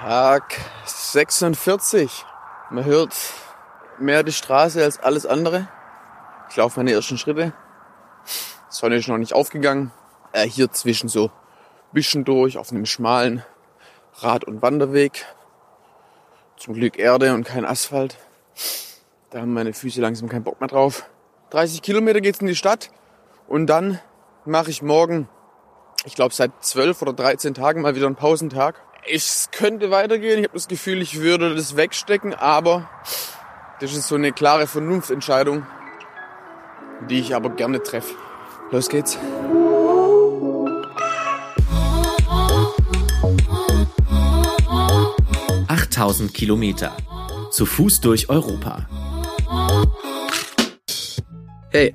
Tag 46. Man hört mehr die Straße als alles andere. Ich laufe meine ersten Schritte. Sonne ist noch nicht aufgegangen. Äh, hier zwischen so Büschen durch auf einem schmalen Rad- und Wanderweg. Zum Glück Erde und kein Asphalt. Da haben meine Füße langsam keinen Bock mehr drauf. 30 Kilometer geht's in die Stadt und dann mache ich morgen, ich glaube seit 12 oder 13 Tagen mal wieder einen Pausentag. Es könnte weitergehen. Ich habe das Gefühl, ich würde das wegstecken, aber das ist so eine klare Vernunftentscheidung, die ich aber gerne treffe. Los geht's. Achttausend Kilometer. Zu Fuß durch Europa. Hey,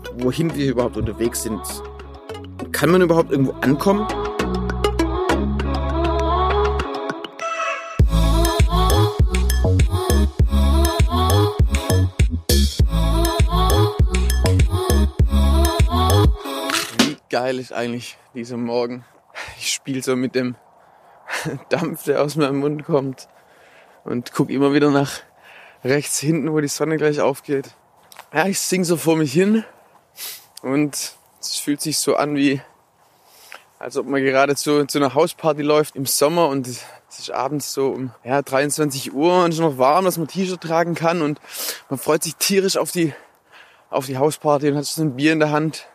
wohin wir überhaupt unterwegs sind. Kann man überhaupt irgendwo ankommen? Wie geil ist eigentlich dieser Morgen? Ich spiele so mit dem Dampf, der aus meinem Mund kommt und guck immer wieder nach rechts hinten, wo die Sonne gleich aufgeht. Ja, ich sing so vor mich hin und es fühlt sich so an wie, als ob man gerade zu, zu einer Hausparty läuft im Sommer und es ist abends so um ja, 23 Uhr und es ist noch warm, dass man T-Shirt tragen kann und man freut sich tierisch auf die, auf die Hausparty und hat so ein Bier in der Hand.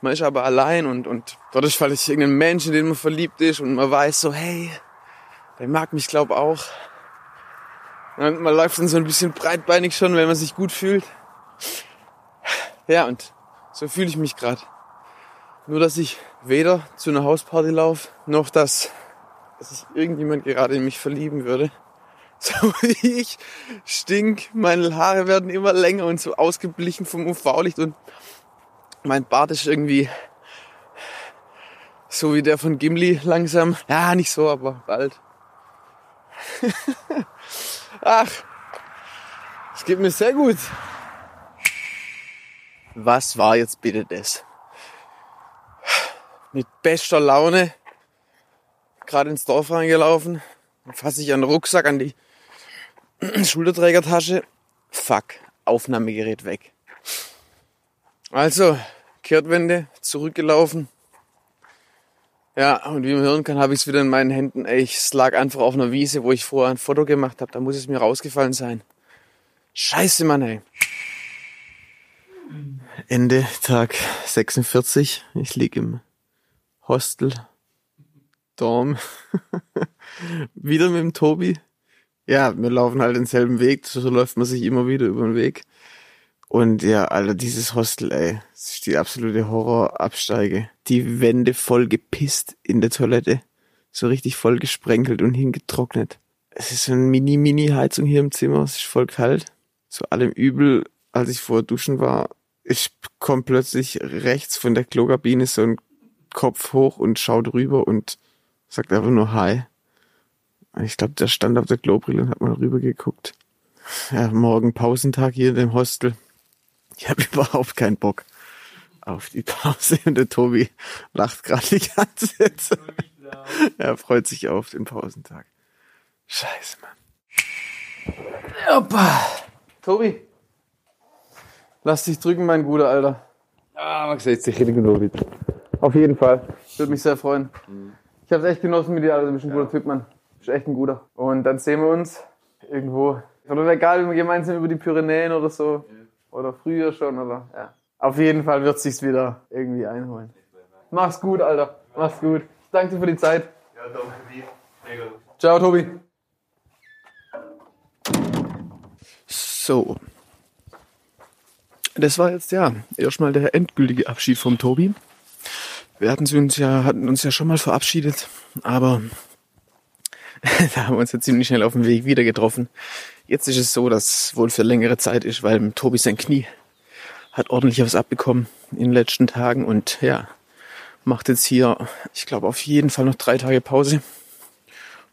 Man ist aber allein und, und dort ist vielleicht irgendein Mensch, in den man verliebt ist und man weiß so, hey, der mag mich glaub auch. Und man läuft dann so ein bisschen breitbeinig schon, wenn man sich gut fühlt. Ja, und so fühle ich mich gerade. Nur, dass ich weder zu einer Hausparty laufe, noch dass, dass sich irgendjemand gerade in mich verlieben würde. So wie ich stink, meine Haare werden immer länger und so ausgeblichen vom UV-Licht und mein Bart ist irgendwie so wie der von Gimli langsam. Ja, nicht so, aber bald. Ach, es geht mir sehr gut. Was war jetzt bitte das? Mit bester Laune gerade ins Dorf reingelaufen, fasse ich den Rucksack, an die Schulterträgertasche. Fuck, Aufnahmegerät weg. Also, Kehrtwende, zurückgelaufen. Ja, und wie man hören kann, habe ich es wieder in meinen Händen. Ich lag einfach auf einer Wiese, wo ich vorher ein Foto gemacht habe. Da muss es mir rausgefallen sein. Scheiße, Mann, ey. Ende Tag 46. Ich lieg im Hostel. Dorm. wieder mit dem Tobi. Ja, wir laufen halt denselben Weg. So läuft man sich immer wieder über den Weg. Und ja, Alter, dieses Hostel, ey, das ist die absolute Horrorabsteige. Die Wände voll gepisst in der Toilette. So richtig voll gesprenkelt und hingetrocknet. Es ist so eine Mini-Mini-Heizung hier im Zimmer. Es ist voll kalt. Zu allem Übel, als ich vor Duschen war, ich komme plötzlich rechts von der Klokabine so ein Kopf hoch und schaut rüber und sagt einfach nur Hi. Ich glaube, der stand auf der Klobrille und hat mal rüber geguckt. Ja, morgen Pausentag hier in dem Hostel. Ich habe überhaupt keinen Bock auf die Pause und der Tobi lacht gerade die ganze Zeit. Er freut sich auf den Pausentag. Scheiße, Mann. Opa. Tobi. Lass dich drücken, mein guter Alter. Ah, man sieht sich irgendwo wieder. Auf jeden Fall. Würde mich sehr freuen. Ich habe es echt genossen mit dir, Alter. Du bist ein guter Typ, Mann. Du bist echt ein guter. Und dann sehen wir uns irgendwo. Oder egal, wenn wir gemeinsam über die Pyrenäen oder so. Oder früher schon, oder? Ja. Auf jeden Fall wird sich's wieder irgendwie einholen. Mach's gut, Alter. Mach's gut. Danke dir für die Zeit. Ja, danke dir. Mega. Ciao, Tobi. So. Das war jetzt ja erstmal der endgültige Abschied vom Tobi. Wir hatten uns ja, hatten uns ja schon mal verabschiedet, aber da haben wir uns ja ziemlich schnell auf dem Weg wieder getroffen. Jetzt ist es so, dass es wohl für längere Zeit ist, weil Tobi sein Knie hat ordentlich was abbekommen in den letzten Tagen und ja, macht jetzt hier, ich glaube, auf jeden Fall noch drei Tage Pause.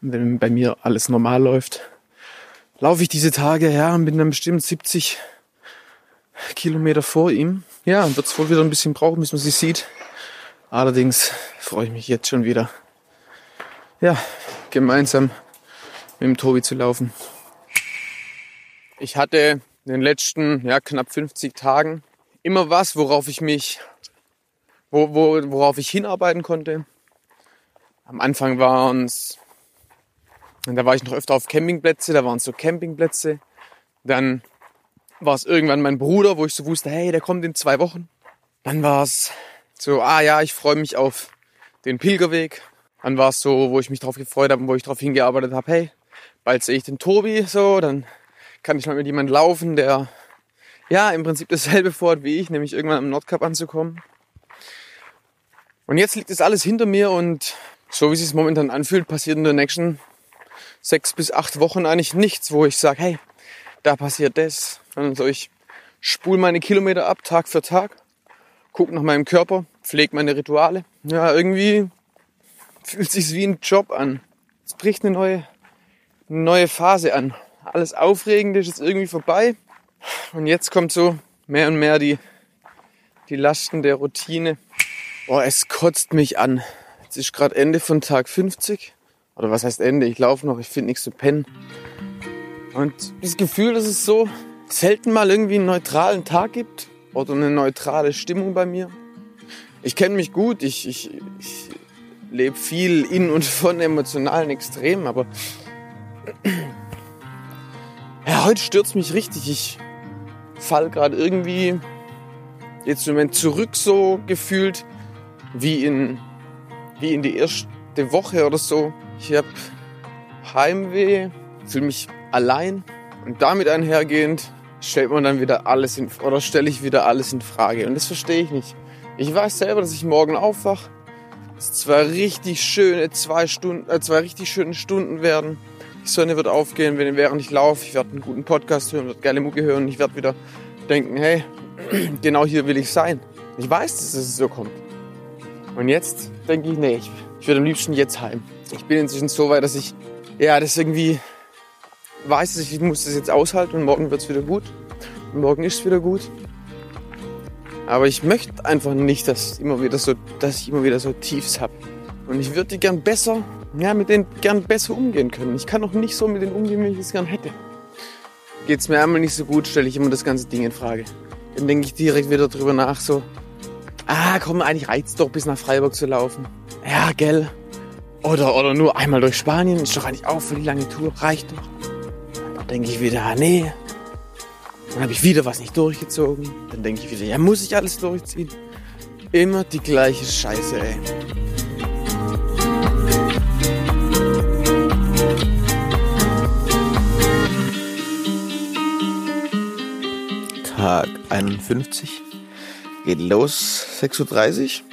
Und wenn bei mir alles normal läuft, laufe ich diese Tage, ja, und bin dann bestimmt 70 Kilometer vor ihm. Ja, wird es wohl wieder ein bisschen brauchen, bis man sie sieht. Allerdings freue ich mich jetzt schon wieder, ja, gemeinsam mit dem Tobi zu laufen. Ich hatte in den letzten ja, knapp 50 Tagen immer was, worauf ich mich, wo, wo, worauf ich hinarbeiten konnte. Am Anfang waren es, da war ich noch öfter auf Campingplätze, da waren es so Campingplätze. Dann war es irgendwann mein Bruder, wo ich so wusste, hey, der kommt in zwei Wochen. Dann war es so, ah ja, ich freue mich auf den Pilgerweg. Dann war es so, wo ich mich drauf gefreut habe und wo ich darauf hingearbeitet habe, hey, bald sehe ich den Tobi so, dann kann ich mal mit jemand laufen, der ja im Prinzip dasselbe vorhat wie ich, nämlich irgendwann am Nordkap anzukommen. Und jetzt liegt das alles hinter mir und so wie es sich momentan anfühlt, passiert in den nächsten sechs bis acht Wochen eigentlich nichts, wo ich sage, hey, da passiert das. Sondern so, ich spule meine Kilometer ab, Tag für Tag, gucke nach meinem Körper, pflege meine Rituale. Ja, irgendwie fühlt sich wie ein Job an. Es bricht eine neue, eine neue Phase an. Alles Aufregende ist jetzt irgendwie vorbei. Und jetzt kommt so mehr und mehr die, die Lasten der Routine. Boah, es kotzt mich an. Jetzt ist gerade Ende von Tag 50. Oder was heißt Ende? Ich laufe noch, ich finde nichts zu pennen. Und das Gefühl, dass es so selten mal irgendwie einen neutralen Tag gibt oder eine neutrale Stimmung bei mir. Ich kenne mich gut, ich, ich, ich lebe viel in und von emotionalen Extremen, aber ja, heute stürzt mich richtig. Ich fall gerade irgendwie jetzt im Moment zurück so gefühlt wie in, wie in die erste Woche oder so. Ich habe Heimweh, fühle mich allein und damit einhergehend stellt man dann wieder alles in, oder stelle ich wieder alles in Frage. Und das verstehe ich nicht. Ich weiß selber, dass ich morgen aufwache. Es zwei richtig schöne zwei Stunden, äh, zwei richtig schöne Stunden werden. Die Sonne wird aufgehen, wenn, während ich laufe. Ich werde einen guten Podcast hören, werde geile Mucke hören. Ich werde wieder denken, hey, genau hier will ich sein. Ich weiß, dass es so kommt. Und jetzt denke ich, nee, ich, ich würde am liebsten jetzt heim. Ich bin inzwischen so weit, dass ich, ja, das irgendwie weiß, ich muss das jetzt aushalten und morgen wird es wieder gut. Und morgen ist es wieder gut. Aber ich möchte einfach nicht, dass, immer wieder so, dass ich immer wieder so Tiefs habe. Und ich würde gern besser, ja, mit denen gern besser umgehen können. Ich kann noch nicht so mit denen umgehen, wie ich es gern hätte. Geht es mir einmal nicht so gut, stelle ich immer das ganze Ding in Frage. Dann denke ich direkt wieder drüber nach, so, ah, komm, eigentlich reizt doch bis nach Freiburg zu laufen. Ja, gell. Oder, oder nur einmal durch Spanien, ist doch eigentlich auch für die lange Tour, reicht doch. Dann denke ich wieder, ah, nee. Dann habe ich wieder was nicht durchgezogen. Dann denke ich wieder, ja, muss ich alles durchziehen? Immer die gleiche Scheiße, ey. Tag 51. Geht los, 6.30 Uhr.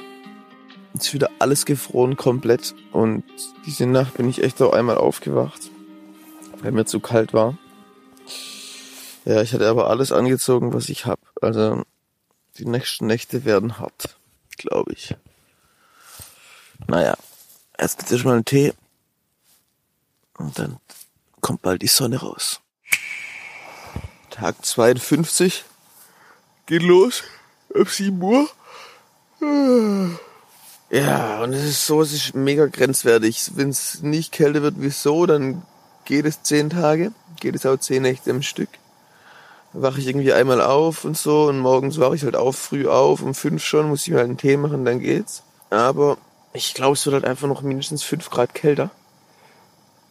Ist wieder alles gefroren komplett. Und diese Nacht bin ich echt auch einmal aufgewacht, weil mir zu kalt war. Ja, ich hatte aber alles angezogen, was ich hab. Also die nächsten Nächte werden hart, glaube ich. Naja, erst gibt es mal einen Tee und dann kommt bald die Sonne raus. Tag 52 geht los ab 7 Uhr. Ja, und es ist so, es ist mega grenzwertig. Wenn es nicht kälter wird wie so, dann geht es 10 Tage, geht es auch 10 Nächte am Stück. Wache ich irgendwie einmal auf und so und morgens wache ich halt auf, früh auf, um 5 schon, muss ich mir halt einen Tee machen, dann geht's. Aber ich glaube, es wird halt einfach noch mindestens 5 Grad kälter.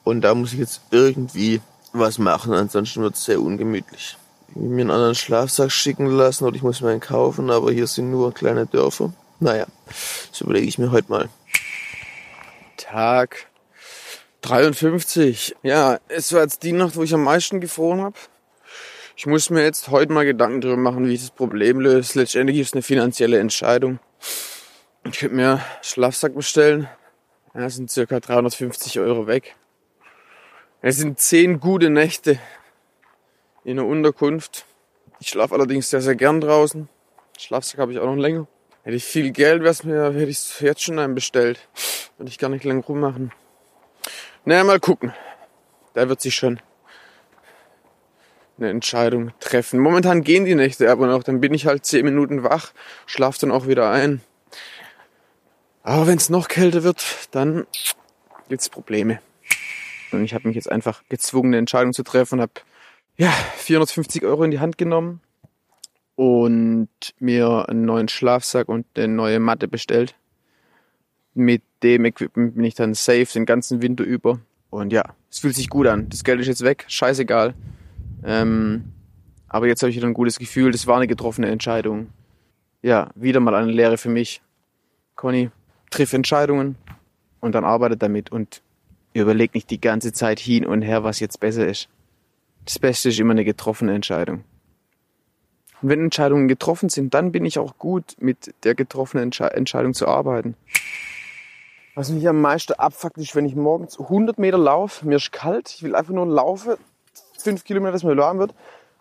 Und da muss ich jetzt irgendwie was machen, ansonsten wird es sehr ungemütlich mir einen anderen Schlafsack schicken lassen oder ich muss mir einen kaufen, aber hier sind nur kleine Dörfer. Naja, das überlege ich mir heute mal. Tag 53. Ja, es war jetzt die Nacht, wo ich am meisten gefroren habe. Ich muss mir jetzt heute mal Gedanken darüber machen, wie ich das Problem löse. Letztendlich ist es eine finanzielle Entscheidung. Ich könnte mir Schlafsack bestellen. Ja, das sind circa 350 Euro weg. Es sind zehn gute Nächte in der Unterkunft. Ich schlafe allerdings sehr, sehr gern draußen. Schlafsack habe ich auch noch länger. Hätte ich viel Geld, wär's mir, hätte ich jetzt schon einen bestellt. Würde ich gar nicht lang rummachen. Naja, mal gucken. Da wird sich schon eine Entscheidung treffen. Momentan gehen die Nächte aber noch. Dann bin ich halt zehn Minuten wach, schlaf dann auch wieder ein. Aber wenn es noch kälter wird, dann gibt's Probleme. Und ich habe mich jetzt einfach gezwungen, eine Entscheidung zu treffen und habe ja, 450 Euro in die Hand genommen und mir einen neuen Schlafsack und eine neue Matte bestellt. Mit dem Equipment bin ich dann safe den ganzen Winter über. Und ja, es fühlt sich gut an. Das Geld ist jetzt weg, scheißegal. Ähm, aber jetzt habe ich wieder ein gutes Gefühl. Das war eine getroffene Entscheidung. Ja, wieder mal eine Lehre für mich. Conny, triff Entscheidungen und dann arbeite damit und überleg nicht die ganze Zeit hin und her, was jetzt besser ist. Das Beste ist immer eine getroffene Entscheidung. Und wenn Entscheidungen getroffen sind, dann bin ich auch gut, mit der getroffenen Entsche Entscheidung zu arbeiten. Was mich am meisten abfuckt, ist, wenn ich morgens 100 Meter laufe, mir ist kalt, ich will einfach nur laufen, 5 Kilometer, dass mir warm wird.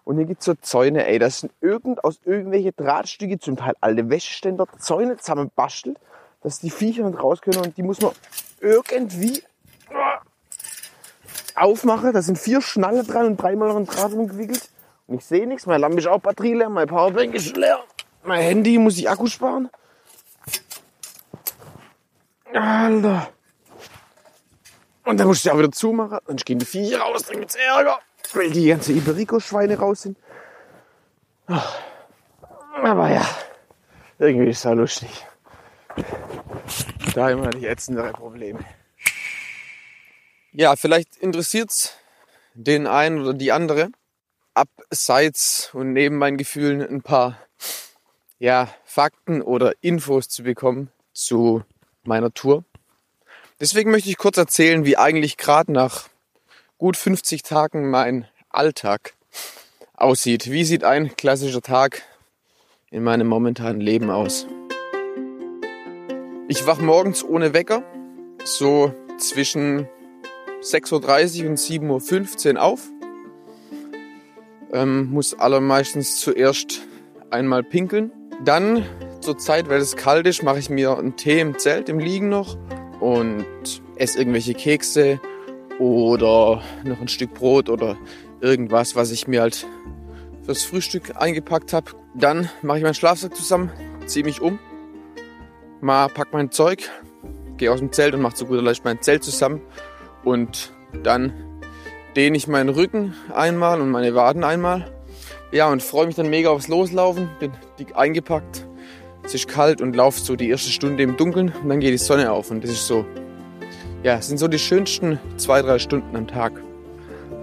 Und hier gibt's so Zäune, ey, das sind irgend, aus irgendwelche Drahtstücke, zum Teil alte Wäscheständer, Zäune zusammenbastelt, dass die Viecher nicht raus können und die muss man irgendwie aufmachen. Da sind vier Schnallen dran und dreimal noch ein Draht umgewickelt. Und ich sehe nichts, meine Lampe ist auch Batterie leer, mein Powerbank ist leer. Mein Handy muss ich Akku sparen. Alter. Und dann muss ich auch wieder zumachen. Dann gehen die Viecher raus, dann gibt's Ärger. Weil die ganzen Iberico-Schweine raus sind. Aber ja, irgendwie ist auch lustig. Da immer die ätzendere Probleme. Ja, vielleicht interessiert's den einen oder die andere, abseits und neben meinen Gefühlen ein paar ja, Fakten oder Infos zu bekommen zu meiner Tour. Deswegen möchte ich kurz erzählen, wie eigentlich gerade nach gut 50 Tagen mein Alltag aussieht. Wie sieht ein klassischer Tag in meinem momentanen Leben aus? Ich wach morgens ohne Wecker, so zwischen 6.30 Uhr und 7.15 Uhr auf. Ähm, muss allermeistens zuerst einmal pinkeln. Dann zur Zeit, weil es kalt ist, mache ich mir einen Tee im Zelt, im Liegen noch und esse irgendwelche Kekse oder noch ein Stück Brot oder irgendwas, was ich mir halt fürs Frühstück eingepackt habe. Dann mache ich meinen Schlafsack zusammen, ziehe mich um, mal pack mein Zeug, gehe aus dem Zelt und mache zu guter Letzt mein Zelt zusammen und dann dehne ich meinen Rücken einmal und meine Waden einmal. Ja, und freue mich dann mega aufs Loslaufen. Bin dick eingepackt. Es ist kalt und laufe so die erste Stunde im Dunkeln und dann geht die Sonne auf. Und das ist so, ja, es sind so die schönsten zwei, drei Stunden am Tag.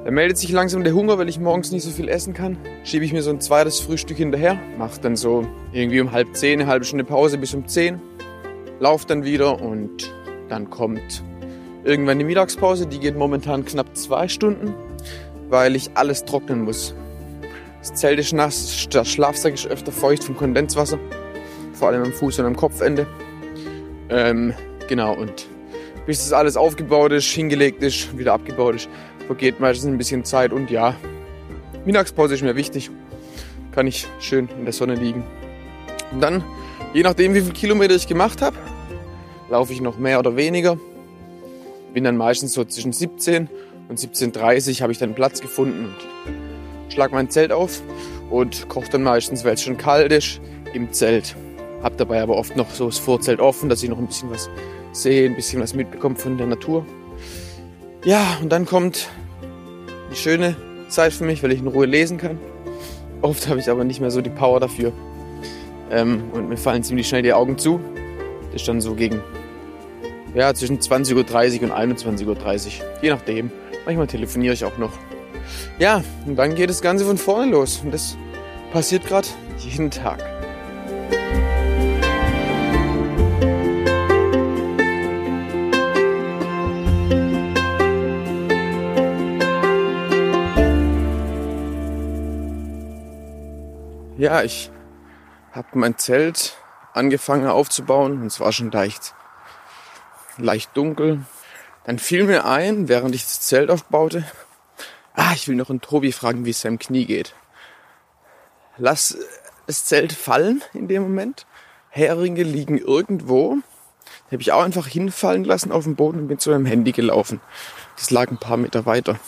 Da meldet sich langsam der Hunger, weil ich morgens nicht so viel essen kann. Schiebe ich mir so ein zweites Frühstück hinterher. Mache dann so irgendwie um halb zehn, eine halbe Stunde Pause bis um zehn. Lauf dann wieder und dann kommt irgendwann die Mittagspause. Die geht momentan knapp zwei Stunden, weil ich alles trocknen muss. Das Zelt ist nass, der Schlafsack ist öfter feucht vom Kondenswasser. Vor allem am Fuß und am Kopfende. Ähm, genau, und bis das alles aufgebaut ist, hingelegt ist, wieder abgebaut ist, vergeht meistens ein bisschen Zeit. Und ja, Mittagspause ist mir wichtig. Kann ich schön in der Sonne liegen. Und dann, je nachdem wie viele Kilometer ich gemacht habe, laufe ich noch mehr oder weniger. Bin dann meistens so zwischen 17 und 17.30 habe ich dann Platz gefunden und schlag mein Zelt auf und koche dann meistens, weil es schon kalt ist, im Zelt. Hab dabei aber oft noch so das Vorzelt offen, dass ich noch ein bisschen was sehe, ein bisschen was mitbekomme von der Natur. Ja, und dann kommt die schöne Zeit für mich, weil ich in Ruhe lesen kann. Oft habe ich aber nicht mehr so die Power dafür. Ähm, und mir fallen ziemlich schnell die Augen zu. Das ist dann so gegen ja, zwischen 20.30 Uhr und 21.30 Uhr. Je nachdem. Manchmal telefoniere ich auch noch. Ja, und dann geht das Ganze von vorne los. Und das passiert gerade jeden Tag. Ja, ich habe mein Zelt angefangen aufzubauen und es war schon leicht, leicht dunkel. Dann fiel mir ein, während ich das Zelt aufbaute, ah, ich will noch einen Tobi fragen, wie es seinem Knie geht. Lass das Zelt fallen in dem Moment. Heringe liegen irgendwo. Die habe ich auch einfach hinfallen lassen auf dem Boden und bin zu meinem Handy gelaufen. Das lag ein paar Meter weiter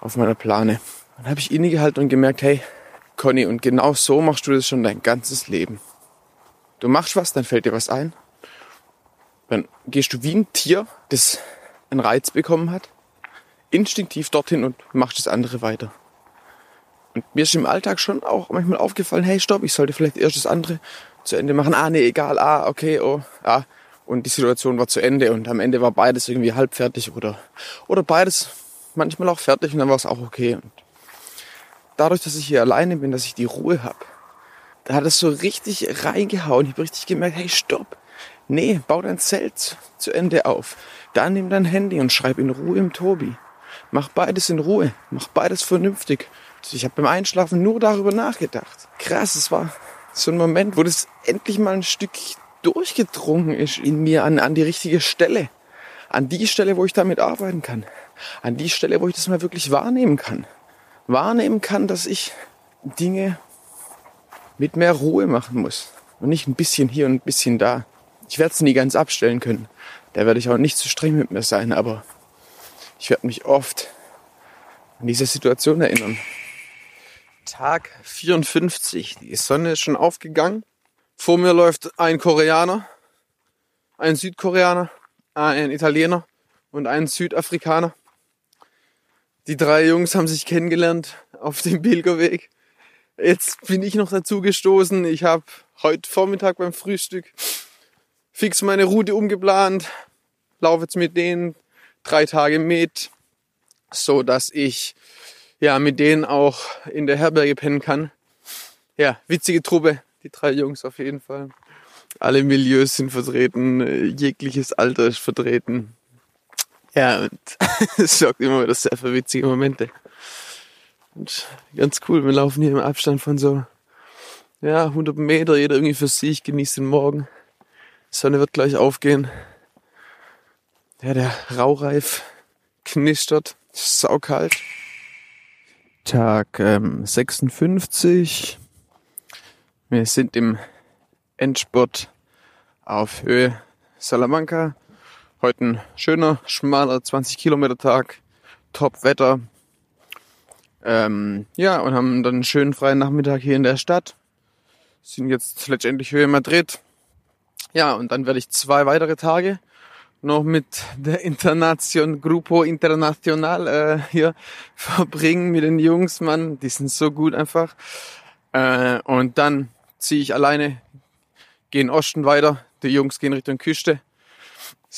auf meiner Plane. Dann habe ich innegehalten und gemerkt, hey, Conny, und genau so machst du das schon dein ganzes Leben. Du machst was, dann fällt dir was ein. Dann gehst du wie ein Tier, das einen Reiz bekommen hat, instinktiv dorthin und machst das andere weiter. Und mir ist im Alltag schon auch manchmal aufgefallen, hey, stopp, ich sollte vielleicht erst das andere zu Ende machen. Ah, nee, egal, ah, okay, oh, ah. Und die Situation war zu Ende und am Ende war beides irgendwie halb fertig oder, oder beides manchmal auch fertig und dann war es auch okay. Und dadurch, dass ich hier alleine bin, dass ich die Ruhe habe, da hat es so richtig reingehauen. Ich habe richtig gemerkt, hey, stopp. Nee, bau dein Zelt zu Ende auf. Dann nimm dein Handy und schreib in Ruhe im Tobi. Mach beides in Ruhe. Mach beides vernünftig. Ich habe beim Einschlafen nur darüber nachgedacht. Krass, es war so ein Moment, wo das endlich mal ein Stück durchgedrungen ist in mir an, an die richtige Stelle. An die Stelle, wo ich damit arbeiten kann. An die Stelle, wo ich das mal wirklich wahrnehmen kann. Wahrnehmen kann, dass ich Dinge mit mehr Ruhe machen muss. Und nicht ein bisschen hier und ein bisschen da. Ich werde es nie ganz abstellen können. Da werde ich auch nicht zu streng mit mir sein, aber ich werde mich oft an diese Situation erinnern. Tag 54. Die Sonne ist schon aufgegangen. Vor mir läuft ein Koreaner, ein Südkoreaner, ein Italiener und ein Südafrikaner. Die drei Jungs haben sich kennengelernt auf dem Pilgerweg. Jetzt bin ich noch dazu gestoßen. Ich habe heute Vormittag beim Frühstück fix meine Route umgeplant. Laufe jetzt mit denen drei Tage mit, so dass ich ja mit denen auch in der Herberge pennen kann. Ja, witzige Truppe, die drei Jungs auf jeden Fall. Alle Milieus sind vertreten, jegliches Alter ist vertreten. Ja, und es sorgt immer wieder sehr für witzige Momente. Und ganz cool, wir laufen hier im Abstand von so, ja, 100 Meter, jeder irgendwie für sich, genießt den Morgen. Die Sonne wird gleich aufgehen. Ja, der Raureif knistert, saukalt. Tag ähm, 56. Wir sind im Endspurt auf Höhe Salamanca. Heute ein schöner, schmaler 20 Kilometer Tag. Top Wetter. Ähm, ja, und haben dann einen schönen freien Nachmittag hier in der Stadt. Sind jetzt letztendlich Höhe Madrid. Ja, und dann werde ich zwei weitere Tage noch mit der Internation, Grupo Internacional äh, hier verbringen mit den Jungs, Mann. Die sind so gut einfach. Äh, und dann ziehe ich alleine, gehe in Osten weiter. Die Jungs gehen Richtung Küste.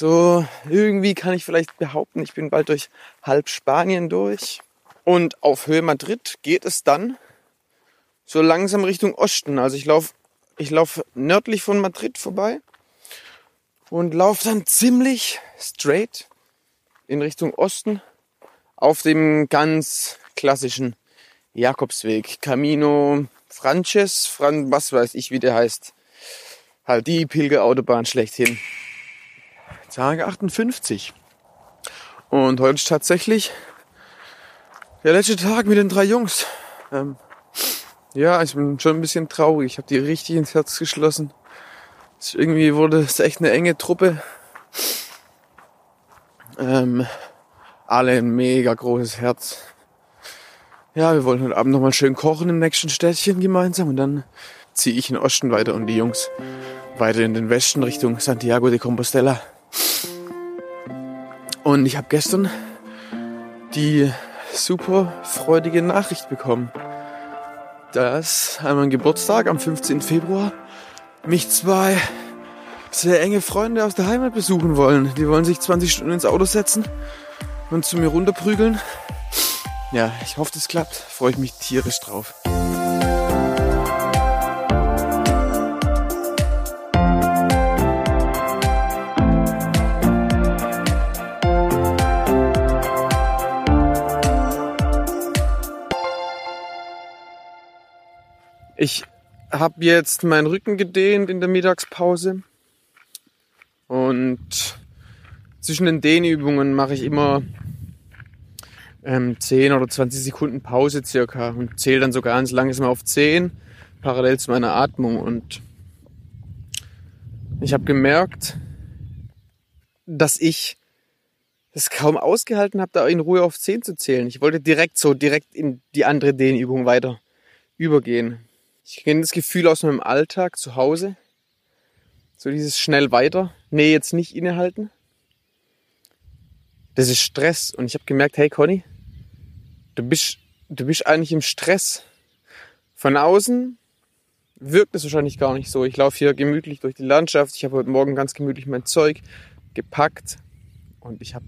So, irgendwie kann ich vielleicht behaupten, ich bin bald durch halb Spanien durch. Und auf Höhe Madrid geht es dann so langsam Richtung Osten. Also ich laufe ich lauf nördlich von Madrid vorbei und laufe dann ziemlich straight in Richtung Osten auf dem ganz klassischen Jakobsweg. Camino Frances, Fran, was weiß ich, wie der heißt. Halt die Pilgerautobahn schlechthin. Tage 58. Und heute ist tatsächlich der letzte Tag mit den drei Jungs. Ähm, ja, ich bin schon ein bisschen traurig. Ich habe die richtig ins Herz geschlossen. Irgendwie wurde es echt eine enge Truppe. Ähm, alle ein mega großes Herz. Ja, wir wollen heute Abend nochmal schön kochen im nächsten Städtchen gemeinsam und dann ziehe ich in Osten weiter und die Jungs weiter in den Westen Richtung Santiago de Compostela. Und ich habe gestern die super freudige Nachricht bekommen, dass an meinem Geburtstag am 15. Februar mich zwei sehr enge Freunde aus der Heimat besuchen wollen. Die wollen sich 20 Stunden ins Auto setzen und zu mir runterprügeln. Ja, ich hoffe, das klappt. Freue ich mich tierisch drauf. Ich habe jetzt meinen Rücken gedehnt in der Mittagspause und zwischen den Dehnübungen mache ich immer ähm, 10 oder 20 Sekunden Pause circa und zähle dann so ganz langsam auf 10, parallel zu meiner Atmung. Und ich habe gemerkt, dass ich es kaum ausgehalten habe, da in Ruhe auf 10 zu zählen. Ich wollte direkt so, direkt in die andere Dehnübung weiter übergehen. Ich kenne das Gefühl aus meinem Alltag zu Hause. So dieses schnell weiter. Nee, jetzt nicht innehalten. Das ist Stress. Und ich habe gemerkt, hey Conny, du bist, du bist eigentlich im Stress. Von außen wirkt es wahrscheinlich gar nicht so. Ich laufe hier gemütlich durch die Landschaft. Ich habe heute Morgen ganz gemütlich mein Zeug gepackt und ich habe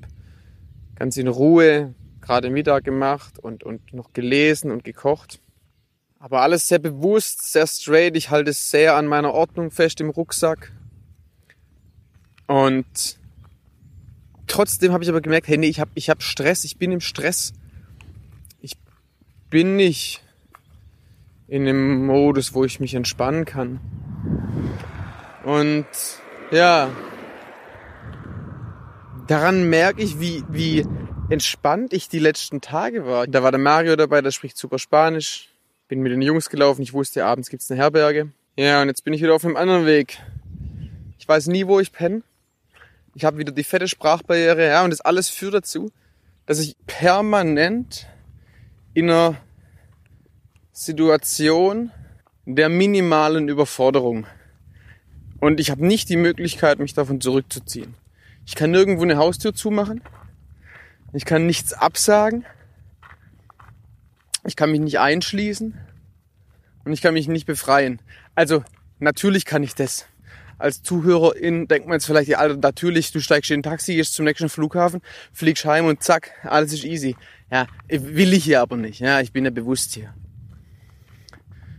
ganz in Ruhe gerade Mittag gemacht und, und noch gelesen und gekocht. Aber alles sehr bewusst, sehr straight. Ich halte sehr an meiner Ordnung fest im Rucksack. Und trotzdem habe ich aber gemerkt, hey, nee, ich habe ich hab Stress, ich bin im Stress. Ich bin nicht in dem Modus, wo ich mich entspannen kann. Und ja, daran merke ich, wie, wie entspannt ich die letzten Tage war. Da war der Mario dabei, der spricht super Spanisch. Bin mit den Jungs gelaufen, ich wusste, abends gibt's eine Herberge. Ja, und jetzt bin ich wieder auf einem anderen Weg. Ich weiß nie, wo ich penne. Ich habe wieder die fette Sprachbarriere, ja, und das alles führt dazu, dass ich permanent in einer Situation der minimalen Überforderung und ich habe nicht die Möglichkeit, mich davon zurückzuziehen. Ich kann nirgendwo eine Haustür zumachen. Ich kann nichts absagen. Ich kann mich nicht einschließen. Und ich kann mich nicht befreien. Also, natürlich kann ich das. Als Zuhörerin denkt man jetzt vielleicht, ja, Alter, natürlich, du steigst in ein Taxi, gehst zum nächsten Flughafen, fliegst heim und zack, alles ist easy. Ja, will ich hier aber nicht. Ja, ich bin ja bewusst hier.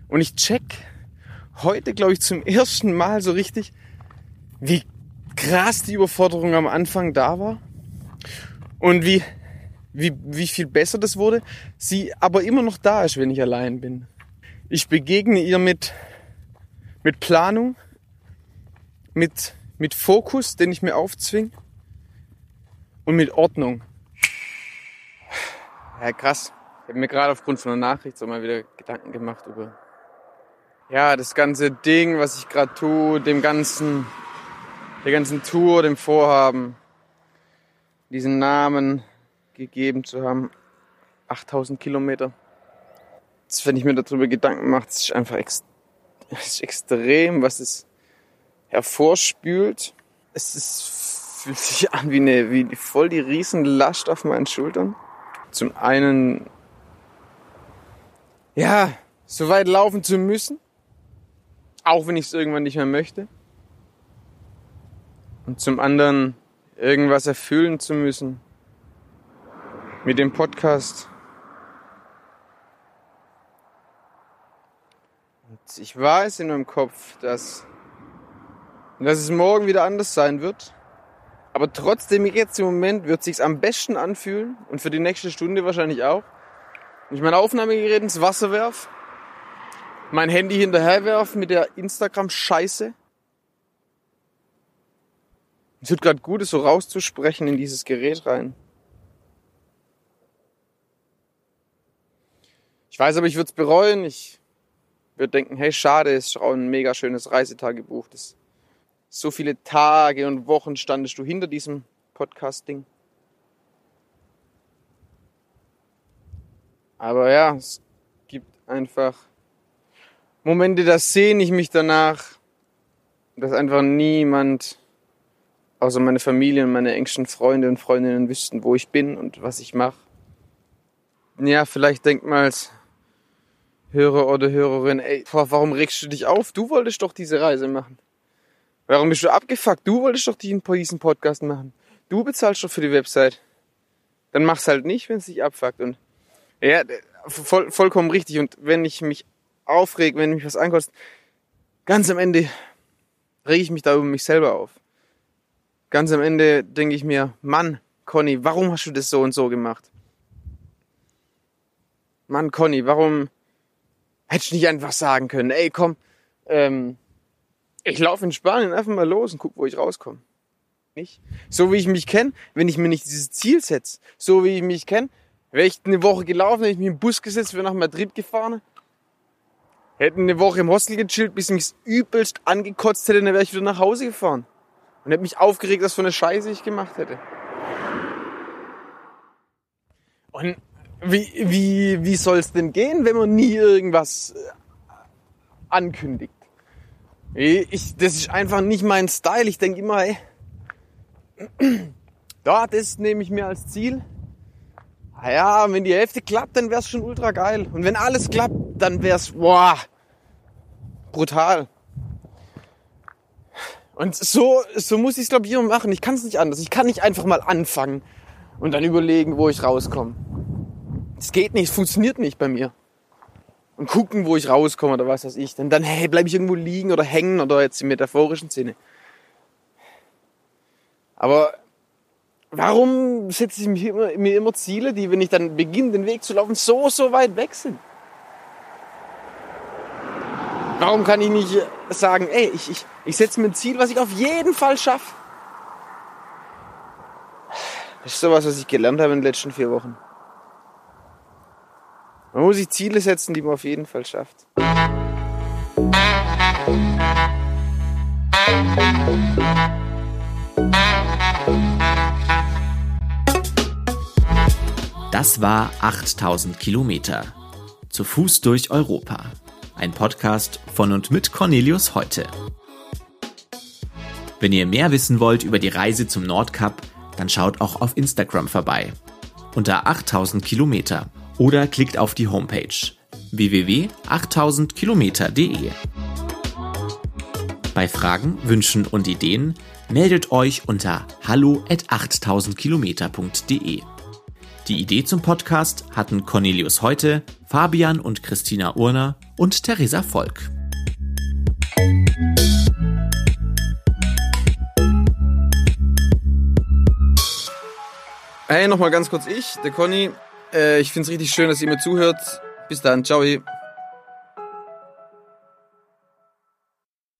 Und ich check heute, glaube ich, zum ersten Mal so richtig, wie krass die Überforderung am Anfang da war und wie, wie, wie viel besser das wurde, sie aber immer noch da ist, wenn ich allein bin. Ich begegne ihr mit, mit Planung, mit, mit Fokus, den ich mir aufzwing und mit Ordnung. Ja, krass. Ich habe mir gerade aufgrund von einer Nachricht so mal wieder Gedanken gemacht über ja, das ganze Ding, was ich gerade tue, dem ganzen der ganzen Tour, dem Vorhaben, diesen Namen gegeben zu haben. 8000 Kilometer. Jetzt, wenn ich mir darüber Gedanken mache, es ist einfach ex ist extrem, was es hervorspült. Es ist, fühlt sich an wie eine, wie voll die Riesenlast auf meinen Schultern. Zum einen, ja, so weit laufen zu müssen. Auch wenn ich es irgendwann nicht mehr möchte und zum anderen irgendwas erfüllen zu müssen mit dem Podcast. Und ich weiß in meinem Kopf, dass, dass es morgen wieder anders sein wird. Aber trotzdem, jetzt im Moment wird es sich am besten anfühlen und für die nächste Stunde wahrscheinlich auch. Wenn ich mein Aufnahmegerät ins Wasser werf, mein Handy hinterher werf mit der Instagram-Scheiße es tut gerade gut, es so rauszusprechen in dieses Gerät rein. Ich weiß aber, ich würde es bereuen. Ich würde denken, hey, schade, es ist auch ein mega schönes Reisetagebuch. Das so viele Tage und Wochen standest du hinter diesem Podcast-Ding. Aber ja, es gibt einfach Momente, da sehne ich mich danach, dass einfach niemand außer meine Familie und meine engsten Freunde und Freundinnen wüssten, wo ich bin und was ich mache. Ja, vielleicht denkt mal Hörer oder Hörerin, ey, warum regst du dich auf? Du wolltest doch diese Reise machen. Warum bist du abgefuckt? Du wolltest doch diesen Podcast machen. Du bezahlst doch für die Website. Dann mach's halt nicht, wenn es dich abfuckt. Und ja, voll, vollkommen richtig. Und wenn ich mich aufreg, wenn mich was ankostet, ganz am Ende rege ich mich da über mich selber auf ganz am Ende denke ich mir, Mann, Conny, warum hast du das so und so gemacht? Mann, Conny, warum hättest du nicht einfach sagen können, ey, komm, ähm, ich laufe in Spanien einfach mal los und guck, wo ich rauskomme. nicht. So wie ich mich kenne, wenn ich mir nicht dieses Ziel setze, so wie ich mich kenne, wäre ich eine Woche gelaufen, hätte ich mich im Bus gesetzt, wäre nach Madrid gefahren, hätte eine Woche im Hostel gechillt, bis mich übelst angekotzt hätte, dann wäre ich wieder nach Hause gefahren. Und hätte mich aufgeregt, was für eine Scheiße ich gemacht hätte. Und wie, wie, wie soll es denn gehen, wenn man nie irgendwas äh, ankündigt? Ich, das ist einfach nicht mein Style. Ich denke immer, ey, da, das nehme ich mir als Ziel. Ah ja, wenn die Hälfte klappt, dann wär's schon ultra geil. Und wenn alles klappt, dann wär's, boah, brutal. Und so, so muss ich es, glaube ich, immer machen. Ich kann es nicht anders. Ich kann nicht einfach mal anfangen und dann überlegen, wo ich rauskomme. Es geht nicht, es funktioniert nicht bei mir. Und gucken, wo ich rauskomme oder was weiß ich. Denn dann, hey, bleibe ich irgendwo liegen oder hängen oder jetzt im metaphorischen Sinne. Aber warum setze ich mir immer, mir immer Ziele, die, wenn ich dann beginne, den Weg zu laufen, so, so weit weg sind? Warum kann ich nicht sagen, ey, ich, ich, ich setze mir ein Ziel, was ich auf jeden Fall schaffe? Das ist sowas, was ich gelernt habe in den letzten vier Wochen. Man muss sich Ziele setzen, die man auf jeden Fall schafft. Das war 8000 Kilometer. Zu Fuß durch Europa. Ein Podcast von und mit Cornelius Heute. Wenn ihr mehr wissen wollt über die Reise zum Nordkap, dann schaut auch auf Instagram vorbei. Unter 8000 Kilometer oder klickt auf die Homepage www.8000kilometer.de. Bei Fragen, Wünschen und Ideen meldet euch unter hallo at 8000kilometer.de. Die Idee zum Podcast hatten Cornelius Heute, Fabian und Christina Urner und Theresa Volk. Hey, nochmal ganz kurz ich, der Conny. Äh, ich find's richtig schön, dass ihr mir zuhört. Bis dann, ciao.